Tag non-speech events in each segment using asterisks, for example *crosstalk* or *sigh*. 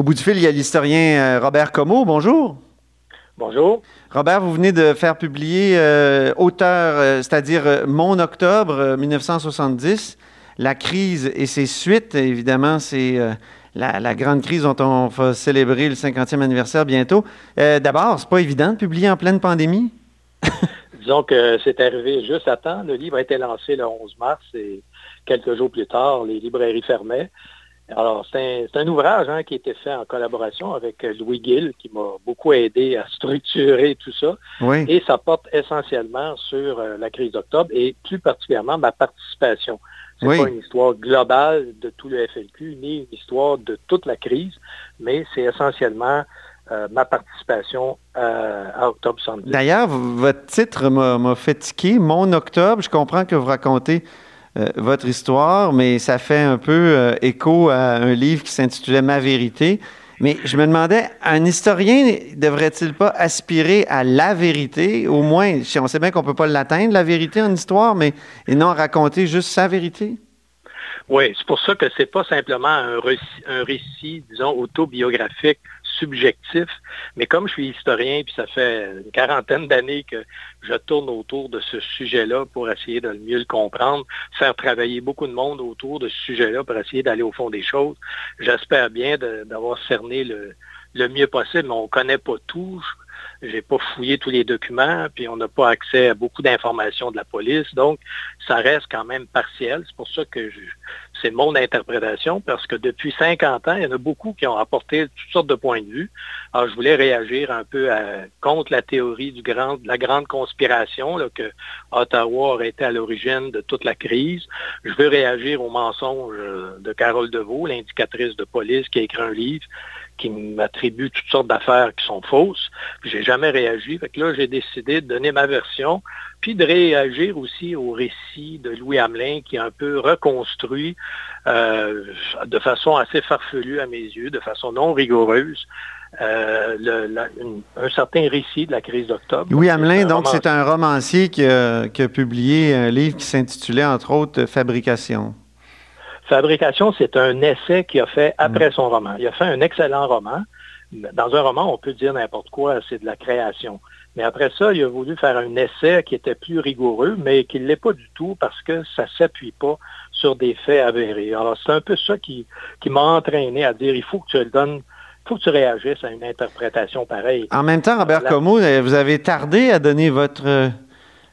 Au bout du fil, il y a l'historien euh, Robert Comeau. Bonjour. Bonjour. Robert, vous venez de faire publier euh, Auteur, euh, c'est-à-dire Mon Octobre 1970, la crise et ses suites. Évidemment, c'est la, grande crise dont on va célébrer le 50e anniversaire bientôt. D'abord, c'est pas évident de publier en pleine pandémie? *laughs* Disons que c'est arrivé juste à temps. Le livre a été lancé le 11 mars et quelques jours plus tard, les librairies fermaient. Alors, c'est un, ouvrage hein, qui a été fait en collaboration avec Louis Gill, qui m'a beaucoup aidé à structurer tout ça. Et ça porte essentiellement sur euh, la crise d'octobre et plus particulièrement ma participation. Ce n'est pas une histoire globale de tout le FLQ, ni une histoire de toute la crise, mais c'est essentiellement euh, ma participation euh, à Octobre 70. D'ailleurs, votre titre m'a fait tiquer, Mon Octobre. Je comprends que vous racontez euh, votre histoire, mais ça fait un peu écho à un livre qui s'intitulait Ma vérité. Mais je me demandais, un historien devrait-il pas aspirer à la vérité, au moins, on sait bien qu'on ne peut pas l'atteindre, la vérité en histoire, mais et non raconter juste sa vérité? Oui, c'est pour ça que c'est pas simplement un récit disons, autobiographique subjectif, mais comme je suis historien, puis ça fait une quarantaine d'années que je tourne autour de ce sujet-là pour essayer de mieux le comprendre, faire travailler beaucoup de monde autour de ce sujet-là pour essayer d'aller au fond des choses, j'espère bien d'avoir cerné le, le mieux possible, mais on ne connaît pas tout. J'ai pas fouillé tous les documents, puis on n'a pas accès à beaucoup d'informations de la police, donc ça reste quand même partiel. C'est pour ça que c'est mon interprétation, parce que depuis 50 ans, il y en a beaucoup qui ont apporté toutes sortes de points de vue. Alors, je voulais réagir un peu contre la théorie de la grande conspiration, que Ottawa aurait été à l'origine de toute la crise. Je veux réagir au mensonge de Carole Deveau, l'indicatrice de police qui a écrit un livre qui m'attribue toutes sortes d'affaires qui sont fausses. J'ai jamais réagi. Fait que là, j'ai décidé de donner ma version, puis de réagir aussi au récit de Louis Hamelin qui est un peu reconstruit euh, de façon assez farfelue à mes yeux, de façon non rigoureuse. Euh, un certain récit de la crise d'octobre. Louis Hamelin, donc c'est un romancier qui a, qui a, publié un livre qui s'intitulait entre autres Fabrication. Fabrication, c'est un essai qu'il a fait après mm. son roman. Il a fait un excellent roman. Dans un roman, on peut dire n'importe quoi, c'est de la création. Mais après ça, il a voulu faire un essai qui était plus rigoureux, mais qui ne l'est pas du tout parce que ça ne s'appuie pas sur des faits avérés. Alors, c'est un peu ça qui, qui m'a entraîné à dire, il faut que tu le donnes il faut que tu réagisses à une interprétation pareille. En même temps, Robert Comeau, vous avez tardé à donner votre,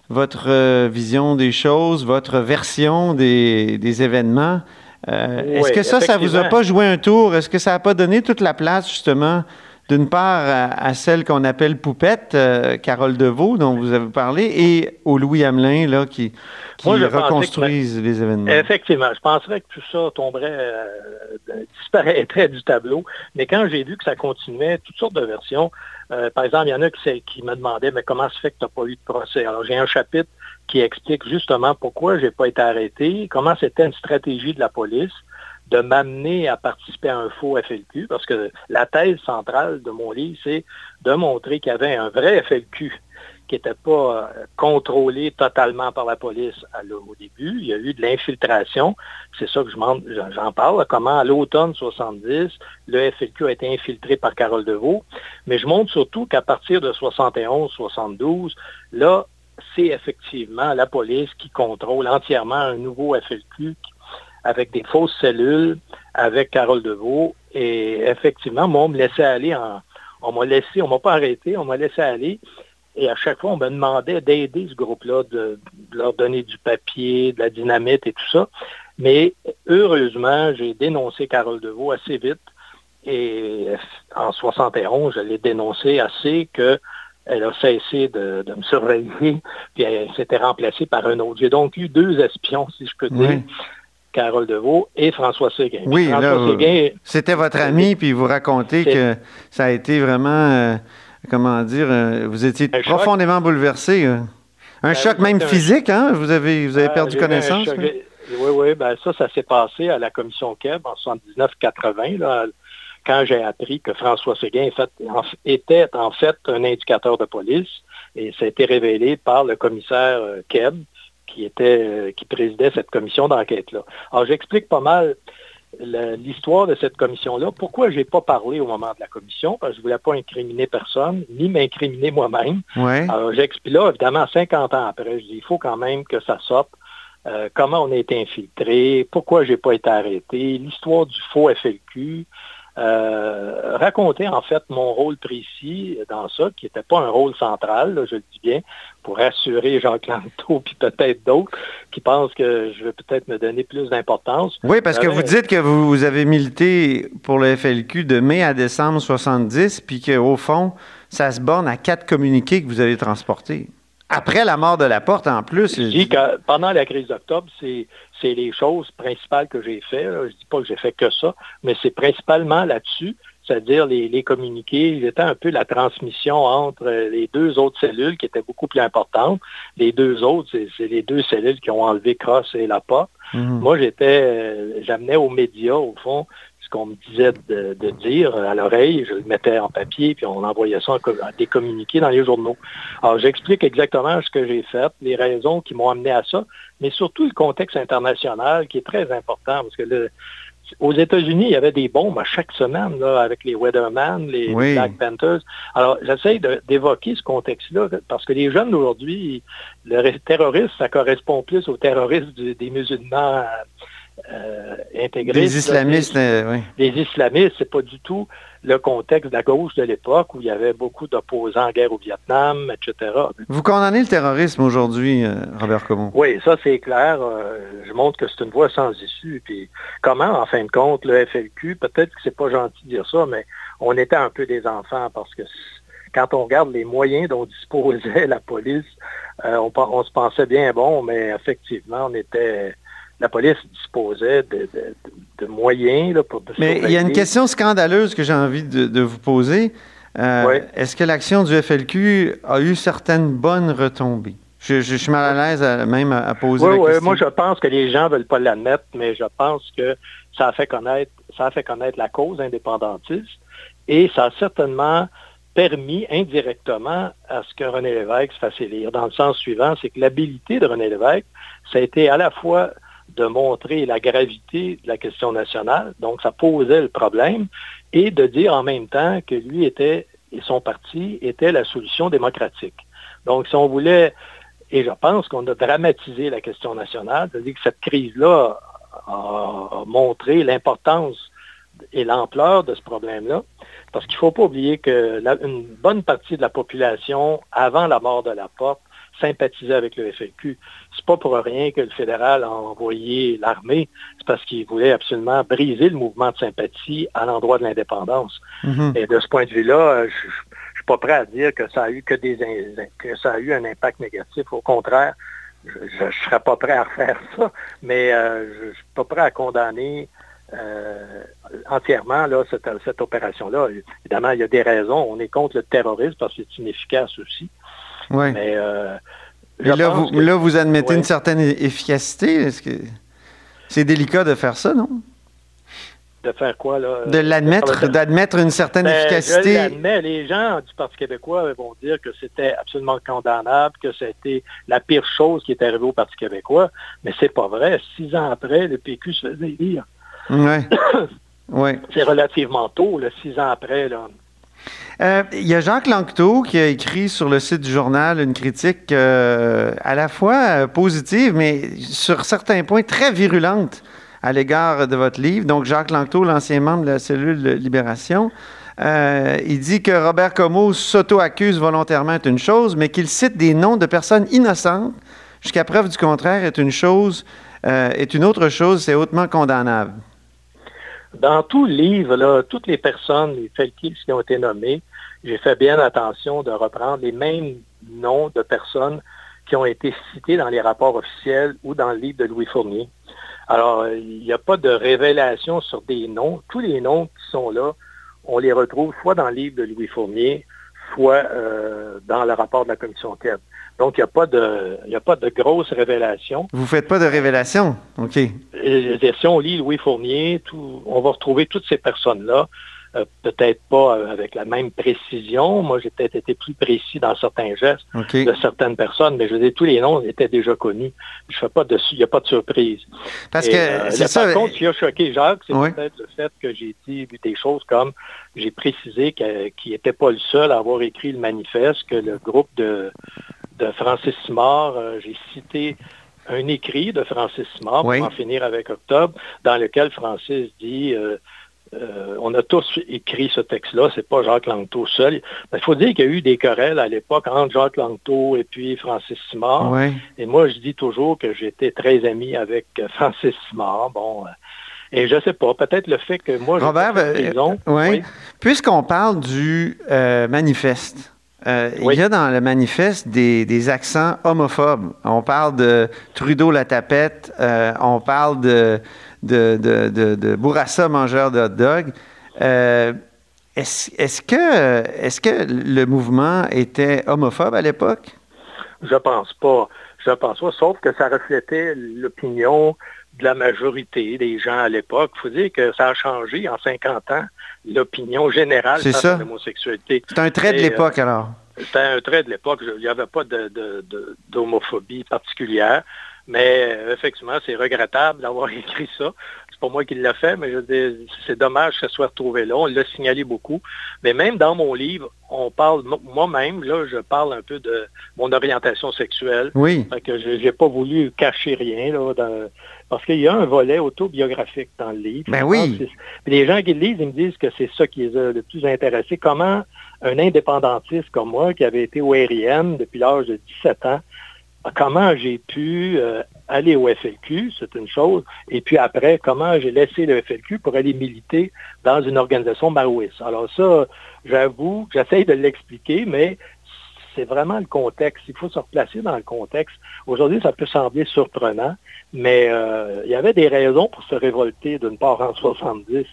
votre vision des choses, votre version des, des événements. Euh, est-ce que ça, ça vous a pas joué un tour? Est-ce que ça n'a pas donné toute la place, justement, d'une part à, celle qu'on appelle Poupette, euh, Carole Deveau, dont vous avez parlé, et au Louis Hamelin, là, qui, qui reconstruisent les événements? Effectivement, je penserais que tout ça tomberait, euh, disparaîtrait du tableau. Mais quand j'ai vu que ça continuait, toutes sortes de versions, par exemple, il y en a qui, qui me demandaient, mais comment se fait que tu n'as pas eu de procès? Alors, j'ai un chapitre qui explique justement pourquoi je n'ai pas été arrêté, comment c'était une stratégie de la police de m'amener à participer à un faux FLQ, parce que la thèse centrale de mon livre, c'est de montrer qu'il y avait un vrai FLQ qui n'était pas euh, contrôlé totalement par la police au début. Il y a eu de l'infiltration. C'est ça que j'en parle, comment à l'automne 70, le FLQ a été infiltré par Carole Deveau. Mais je montre surtout qu'à partir de 71-72, là, c'est effectivement la police qui contrôle entièrement un nouveau FLQ avec des fausses cellules, avec Carole Deveau. Et effectivement, moi, on me laissait aller en, on m'a laissé, on m'a pas arrêté, on m'a laissé aller. Et à chaque fois, on me demandait d'aider ce groupe-là, de, leur donner du papier, de la dynamite et tout ça. Mais heureusement, j'ai dénoncé Carole Deveau assez vite. Et en 71, je l'ai dénoncé assez que elle a cessé de, me surveiller, puis elle s'était remplacée par un autre. J'ai donc eu deux espions, si je peux dire. Carole Deveau et François Séguin. Oui, c'était votre ami, puis vous racontez que ça a été vraiment, euh, comment dire, euh, vous étiez profondément bouleversé. Euh. Un ben, choc même physique, hein? Vous avez, vous avez ben, perdu connaissance? Oui, oui, ben ça, ça s'est passé à la commission KEB en 79-80, quand j'ai appris que François Séguin était en fait un indicateur de police, et ça a été révélé par le commissaire euh, Keb, qui, était, qui présidait cette commission d'enquête-là. Alors, j'explique pas mal. L'histoire de cette commission-là. Pourquoi je n'ai pas parlé au moment de la commission? Parce que je ne voulais pas incriminer personne, ni m'incriminer moi-même. Alors, j'explique là, évidemment, 50 ans après, je dis, il faut quand même que ça sorte. Euh, comment on a été infiltré, pourquoi je n'ai pas été arrêté, l'histoire du faux FLQ, euh, raconter en fait mon rôle précis dans ça, qui n'était pas un rôle central, je le dis bien, pour rassurer Jacques Lanto *laughs* puis peut-être d'autres qui pensent que je vais peut-être me donner plus d'importance. Oui, parce que vous dites que vous, avez milité pour le FLQ de mai à décembre 70, puis qu'au fond, ça se borne à quatre communiqués que vous avez transportés. Après la mort de la porte, en plus. Je dis que pendant la crise d'octobre, c'est, les choses principales que j'ai fait. Je ne dis pas que j'ai fait que ça, mais c'est principalement là-dessus, c'est-à-dire les, les communiqués. J'étais un peu la transmission entre les deux autres cellules qui étaient beaucoup plus importantes. Les deux autres, c'est, les deux cellules qui ont enlevé Cross et la porte. Mhm. Moi, j'étais, euh, j'amenais aux médias, au fond, ce qu'on me disait de, dire à l'oreille, je le mettais en papier, puis on envoyait ça en, à des communiqués dans les journaux. Alors, j'explique exactement ce que j'ai fait, les raisons qui m'ont amené à ça, mais surtout le contexte international qui est très important, parce que aux États-Unis, il y avait des bombes à chaque semaine là, avec les Weatherman, les, Black Panthers. Alors, j'essaie d'évoquer ce contexte-là parce que les jeunes d'aujourd'hui, le terrorisme, ça correspond plus aux terroristes des musulmans euh, Les islamistes, euh, oui. Les islamistes, c'est pas du tout le contexte de la gauche de l'époque où il y avait beaucoup d'opposants en guerre au Vietnam, etc. Vous condamnez le terrorisme aujourd'hui, euh, Robert Comon? Oui, ça c'est clair. je montre que c'est une voie sans issue. Puis comment, en fin de compte, le FLQ, peut-être que c'est pas gentil de dire ça, mais on était un peu des enfants parce que quand on regarde les moyens dont disposait *laughs* la police, on, on se pensait bien bon, mais effectivement, on était la police disposait de, moyens pour... Mais il y a une question scandaleuse que j'ai envie de, vous poser. Euh, est-ce que l'action du FLQ a eu certaines bonnes retombées? Je, suis mal à l'aise même à, poser la question. moi je pense que les gens ne veulent pas l'admettre, mais je pense que ça a fait connaître, ça a fait connaître la cause indépendantiste et ça a certainement permis indirectement à ce que René Lévesque se fasse élire, dans le sens suivant, c'est que l'habilité de René Lévesque, ça a été à la fois de montrer la gravité de la question nationale, donc ça posait le problème, et de dire en même temps que lui était et son parti était la solution démocratique. Donc si on voulait, et je pense qu'on a dramatisé la question nationale, c'est-à-dire que cette crise-là a montré l'importance et l'ampleur de ce problème-là, parce qu'il ne faut pas oublier qu'une bonne partie de la population, avant la mort de la porte, sympathisait avec le FLQ. C'est pas pour rien que le fédéral a envoyé l'armée, c'est parce qu'il voulait absolument briser le mouvement de sympathie à l'endroit de l'indépendance. Mhm. Et de ce point de vue-là, je, ne suis pas prêt à dire que ça a eu que des que ça a eu un impact négatif. Au contraire, je ne serais pas prêt à refaire ça, mais euh, je ne suis pas prêt à condamner euh, entièrement là, cette, cette opération-là. Évidemment, il y a des raisons. On est contre le terrorisme parce que c'est inefficace aussi. Oui. Mais, euh, là, vous, là, vous admettez une certaine efficacité. Est-ce que c'est délicat de faire ça, non? De faire quoi, là? De l'admettre, d'admettre une certaine ben, efficacité. Je l'admets. Les gens du Parti québécois vont dire que c'était absolument condamnable, que c'était la pire chose qui est arrivée au Parti québécois. Mais c'est pas vrai. Six ans après, le PQ se faisait élire. Oui. *coughs* ouais. C'est relativement tôt, là, six ans après. Là. Euh, il y a Jacques Lanctot qui a écrit sur le site du journal une critique euh, à la fois euh, positive, mais sur certains points très virulente à l'égard de votre livre. Donc, Jacques Lanctot, l'ancien membre de la cellule Libération, il dit que Robert Comeau s'auto-accuse volontairement est une chose, mais qu'il cite des noms de personnes innocentes jusqu'à preuve du contraire est une chose, est une autre chose, c'est hautement condamnable. Dans tout livre, toutes les personnes, les Felkis qui ont été nommés, j'ai fait bien attention de reprendre les mêmes noms de personnes qui ont été cités dans les rapports officiels ou dans le livre de Louis Fournier. Alors, il n'y a pas de révélation sur des noms. Tous les noms qui sont là, on les retrouve soit dans le livre de Louis Fournier, soit euh, dans le rapport de la commission TED. Donc, il n'y a pas de, a pas de grosses révélations. Vous faites pas de révélations? OK. si on lit Louis Fournier, tout, on va retrouver toutes ces personnes-là. Euh, peut-être pas avec la même précision. Moi, j'ai peut-être été plus précis dans certains gestes de certaines personnes, mais je veux dire, tous les noms étaient déjà connus. Je fais pas de, il n'y a pas de surprise. Parce que euh, ça. Par contre, ce qui a choqué Jacques, c'est peut-être le fait que j'ai dit des choses comme j'ai précisé qu'il n'était pas le seul à avoir écrit le manifeste, que le groupe de, de Francis Simard, euh, j'ai cité un écrit de Francis Simard, pour en finir avec Octobre, dans lequel Francis dit euh, euh, on a tous écrit ce texte-là, c'est pas Jacques Langteau seul. Il faut dire qu'il y a eu des querelles à l'époque entre Jacques Langteau et puis Francis Simard. Et moi, je dis toujours que j'étais très ami avec *laughs* Francis Simard. Bon, et je sais pas, peut-être le fait que moi, Robert, raison, oui. puisqu'on parle du manifeste, euh, il y a dans le manifeste des, accents homophobes. On parle de Trudeau la tapette, euh, on parle de, de, Bourassa mangeur de hot dog. Euh, est-ce, que, est que le mouvement était homophobe à l'époque? Je pense pas. Je pense pas, sauf que ça reflétait l'opinion de la majorité des gens à l'époque. Il faut dire que ça a changé en 50 ans, l'opinion générale sur l'homosexualité. C'est un trait de l'époque, alors. C'était un trait de l'époque. Il n'y avait pas d'homophobie particulière. Mais euh, effectivement, c'est regrettable d'avoir *laughs* écrit ça. C'est pas moi qui l'ai fait, mais c'est dommage que ça soit retrouvé là. On l'a signalé beaucoup. Mais même dans mon livre, on parle, moi-même, là, je parle un peu de mon orientation sexuelle. Oui. que je n'ai pas voulu cacher rien, là, parce qu'il y a un volet autobiographique dans le livre. Ben oui. les gens qui le lisent, ils me disent que c'est ça qui les a le plus intéressés. Comment un indépendantiste comme moi, qui avait été au RIM depuis l'âge de 17 ans, comment j'ai pu euh, aller au FLQ, c'est une chose, et puis après, comment j'ai laissé le FLQ pour aller militer dans une organisation maoïste. Alors ça, j'avoue, j'essaye de l'expliquer, mais c'est vraiment le contexte. Il faut se replacer dans le contexte. Aujourd'hui, ça peut sembler surprenant, mais euh, il y avait des raisons pour se révolter d'une part en 70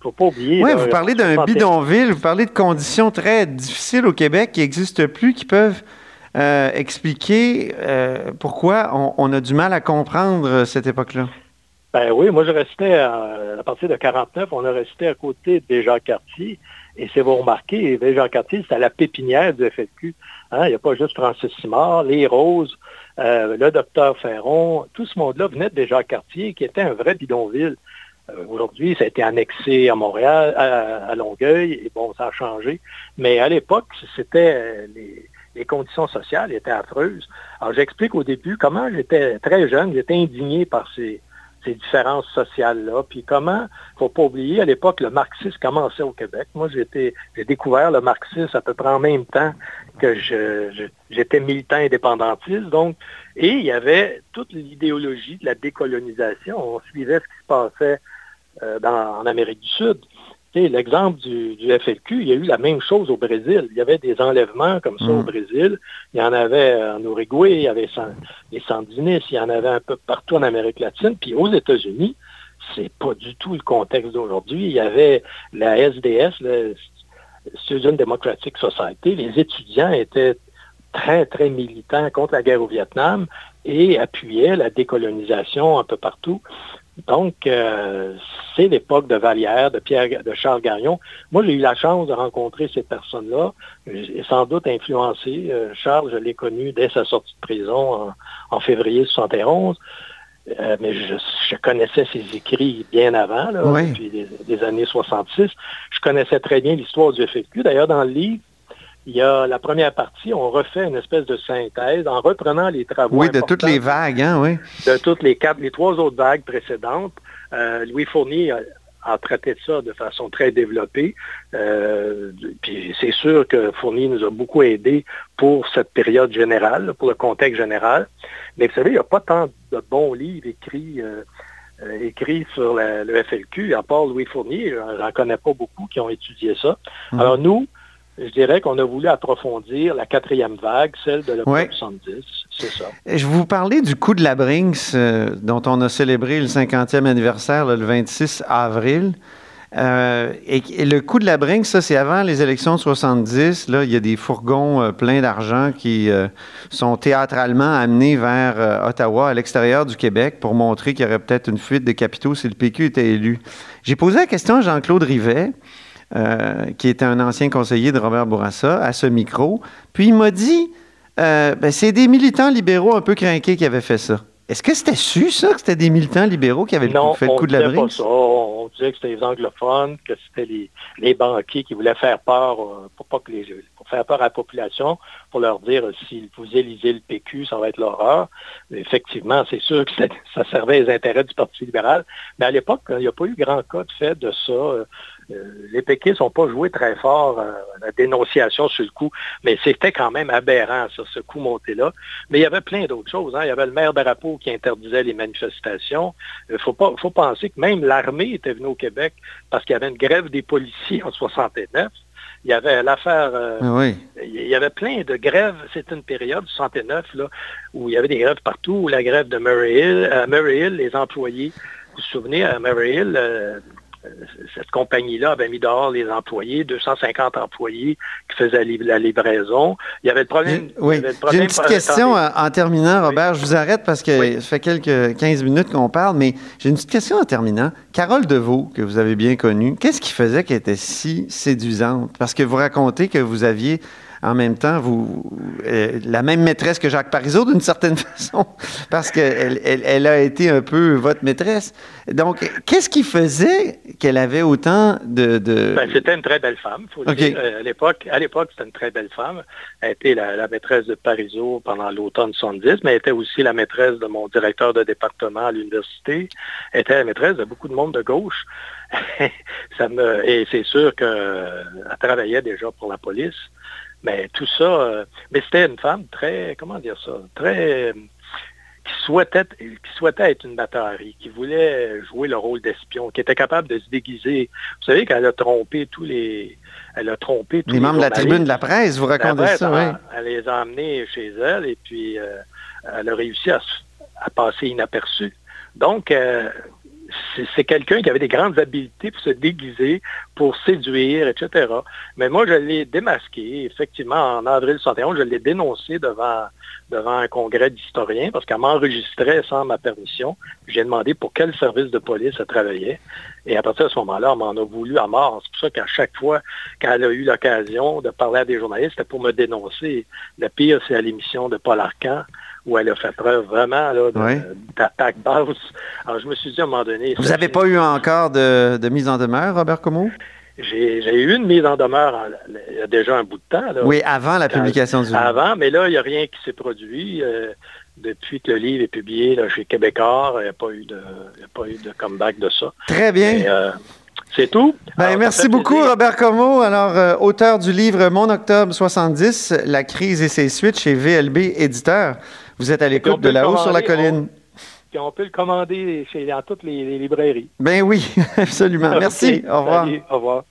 faut pas oublier. Oui, vous parlez d'un bidonville, vous parlez de conditions très difficiles au Québec qui n'existent plus, qui peuvent euh, expliquer euh, pourquoi on, a du mal à comprendre cette époque-là. Ben oui, moi je restais à, partir de 49, on a resté à côté des Jacques Cartier. Et c'est vous remarquez, les Jean Cartier, c'est à la pépinière du FLQ. Hein. Il n'y a pas juste Francis Simard, les Roses, le docteur Ferron, tout ce monde-là venait de Jacques Cartier, qui était un vrai bidonville. Euh, aujourd'hui, ça a été annexé à Montréal, à, Longueuil, et bon, ça a changé. Mais à l'époque, c'était euh, les, conditions sociales étaient affreuses. Alors, j'explique au début comment j'étais très jeune, j'étais indigné par ces, différences sociales-là. Puis comment, il ne faut pas oublier, à l'époque, le marxisme commençait au Québec. Moi, j'ai découvert le marxisme à peu près en même temps que j'étais militant indépendantiste. Donc, et il y avait toute l'idéologie de la décolonisation. On suivait ce qui se passait euh, en Amérique du Sud. L'exemple du, FLQ, il y a eu la même chose au Brésil. Il y avait des enlèvements comme ça au mm. Brésil. Il y en avait en Uruguay, il y avait les Sandinistes, il y en avait un peu partout en Amérique latine. Puis aux États-Unis, c'est pas du tout le contexte d'aujourd'hui. Il y avait la SDS, le Student Democratic Society. Les étudiants étaient très, très militants contre la guerre au Vietnam et appuyaient la décolonisation un peu partout. Donc, euh, c'est l'époque de Vallière, de Pierre, de Charles Garion. Moi, j'ai eu la chance de rencontrer ces personnes-là et sans doute influencé. Euh, Charles, je l'ai connu dès sa sortie de prison en, février 71. Euh, mais je, connaissais ses écrits bien avant, depuis les, les, années 66. Je connaissais très bien l'histoire du FFQ. D'ailleurs, dans le livre, il y a la première partie, on refait une espèce de synthèse en reprenant les travaux. Oui, de toutes les vagues, hein, oui. De toutes les quatre, les trois autres vagues précédentes. Euh, Louis Fournier a, traité de ça de façon très développée. Euh, puis c'est sûr que Fournier nous a beaucoup aidés pour cette période générale, pour le contexte général. Mais vous savez, il n'y a pas tant de bons livres écrits. Euh, sur le FLQ, à part Louis Fournier, je n'en connais pas beaucoup qui ont étudié ça. Hum. Alors nous, je dirais qu'on a voulu approfondir la quatrième vague, celle de l'octobre 70. C'est ça. Je vous parlais du coup de la Brinks, euh, dont on a célébré le 50e anniversaire le 26 avril. Euh, et, le coup de la Brinks, ça, c'est avant les élections de 70. Là, il y a des fourgons euh, pleins d'argent qui sont théâtralement amenés vers Ottawa, à l'extérieur du Québec, pour montrer qu'il y aurait peut-être une fuite de capitaux si le PQ était élu. J'ai posé la question à Jean-Claude Rivet. Qui était un ancien conseiller de Robert Bourassa, à ce micro. Puis il m'a dit, ben, c'est des militants libéraux un peu craqués qui avaient fait ça. Est-ce que c'était su, ça, que c'était des militants libéraux qui avaient fait le coup de la brise? Non, pas ça. On disait que c'était les anglophones, que c'était les, banquiers qui voulaient faire peur euh, pour pas que les faire peur à la population, pour leur dire euh, si vous élisez le PQ, ça va être l'horreur. Effectivement, c'est sûr que ça, servait les intérêts du Parti libéral. Mais à l'époque, il n'y a pas eu grand cas de fait de ça. Euh, euh, les péquistes n'ont pas joué très fort à la dénonciation sur le coup, mais c'était quand même aberrant sur ce coup monté-là. Mais il y avait plein d'autres choses. Hein. Il y avait le maire d'Arapo qui interdisait les manifestations. Il faut, faut penser que même l'armée était venue au Québec parce qu'il y avait une grève des policiers en 69. Il y avait l'affaire. Euh, ah il y avait plein de grèves. C'était une période, 69, là, où il y avait des grèves partout, où la grève de Murray Hill, à Murray Hill, les employés, vous vous souvenez, à Murray Hill, euh, cette compagnie-là avait mis dehors les employés, 250 employés qui faisaient la livraison. Il y avait le problème. Oui, j'ai une petite question en, terminant, Robert. Je vous arrête parce que ça fait quelques 15 minutes qu'on parle, mais j'ai une petite question en terminant. Carole Deveau, que vous avez bien connue, qu'est-ce qui faisait qu'elle était si séduisante? Parce que vous racontez que vous aviez en même temps, vous, euh, la même maîtresse que Jacques Parizeau, d'une certaine *laughs* façon, parce qu'elle elle, a été un peu votre maîtresse. Donc, qu'est-ce qui faisait qu'elle avait autant de... Ben, c'était une très belle femme, faut dire. Euh, à l'époque, à l'époque, c'était une très belle femme. Elle était la, maîtresse de Parizeau pendant l'automne 70, mais elle était aussi la maîtresse de mon directeur de département à l'université. Elle était la maîtresse de beaucoup de monde de gauche. *laughs* Ça me, et c'est sûr qu'elle travaillait déjà pour la police. Mais tout ça, euh, mais c'était une femme très, comment dire ça, très euh, qui souhaitait, qui souhaitait être une batterie, qui voulait jouer le rôle d'espion, qui était capable de se déguiser. Vous savez qu'elle a trompé tous les, elle a trompé tous les, membres de la tribune de la presse. Vous racontez ça, oui. Elle les a emmenés chez elle et puis euh, elle a réussi à, passer inaperçue. Donc, c'est quelqu'un qui avait des grandes habiletés pour se déguiser, pour séduire, etc. Mais moi, je l'ai démasqué. Effectivement, en avril 61, je l'ai dénoncé devant, devant un congrès d'historiens parce qu'elle m'enregistrait sans ma permission. J'ai demandé pour quel service de police elle travaillait. Et à partir de ce moment-là, on m'en a voulu à mort. C'est pour ça qu'à chaque fois qu'elle a eu l'occasion de parler à des journalistes, c'était pour me dénoncer. Le pire, c'est à l'émission de Paul Arcan où elle a fait preuve vraiment d'attaque basse. Alors, je me suis dit à un moment donné... Vous n'avez pas eu encore de, mise en demeure, Robert Comeau? J'ai eu une mise en demeure il y a déjà un bout de temps. oui, avant la publication du livre. Avant, mais là, il n'y a rien qui s'est produit. Euh, depuis que le livre est publié chez Québécois, il n'y a, pas eu de, pas eu de comeback de ça. Très bien. Euh, c'est tout. Ben, merci beaucoup, Robert Como. Alors, euh, auteur du livre Mon Octobre 70, La crise et ses suites chez VLB Éditeur. Vous êtes à l'écoute de là-haut sur la colline. On, peut le commander chez, dans toutes les, librairies. Ben oui, *laughs* absolument. *laughs* Merci. Au revoir. au revoir.